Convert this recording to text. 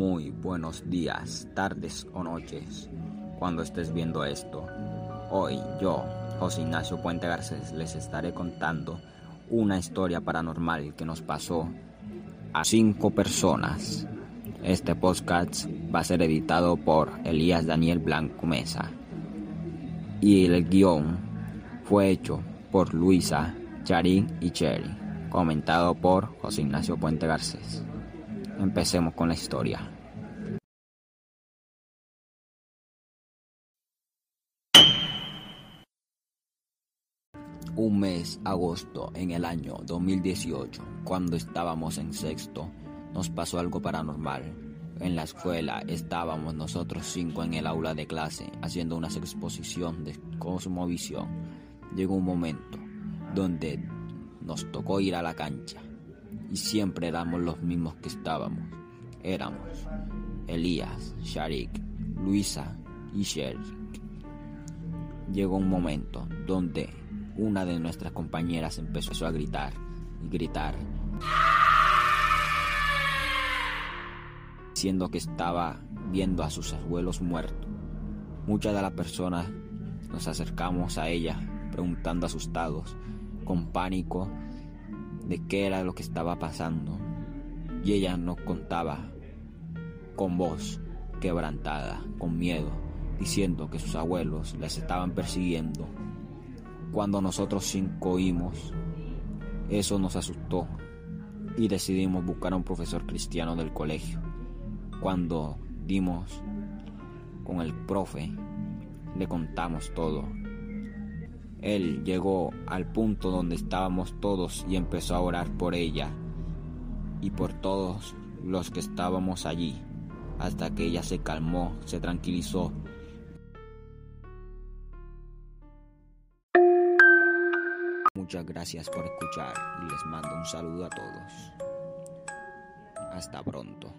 Muy buenos días, tardes o noches, cuando estés viendo esto. Hoy yo, José Ignacio Puente Garcés, les estaré contando una historia paranormal que nos pasó a cinco personas. Este podcast va a ser editado por Elías Daniel Blanco Mesa y el guion fue hecho por Luisa, Charín y Cherry, comentado por José Ignacio Puente Garcés. Empecemos con la historia. Un mes, agosto, en el año 2018, cuando estábamos en sexto, nos pasó algo paranormal. En la escuela estábamos nosotros cinco en el aula de clase haciendo una exposición de cosmovisión. Llegó un momento donde nos tocó ir a la cancha y siempre éramos los mismos que estábamos. Éramos Elías, Sharik, Luisa y Sherik. Llegó un momento donde una de nuestras compañeras empezó a gritar y gritar, diciendo que estaba viendo a sus abuelos muertos. Muchas de las personas nos acercamos a ella preguntando asustados, con pánico, de qué era lo que estaba pasando. Y ella nos contaba con voz quebrantada, con miedo, diciendo que sus abuelos les estaban persiguiendo. Cuando nosotros cinco oímos, eso nos asustó y decidimos buscar a un profesor cristiano del colegio. Cuando dimos con el profe, le contamos todo él llegó al punto donde estábamos todos y empezó a orar por ella y por todos los que estábamos allí, hasta que ella se calmó, se tranquilizó. Muchas gracias por escuchar y les mando un saludo a todos. Hasta pronto.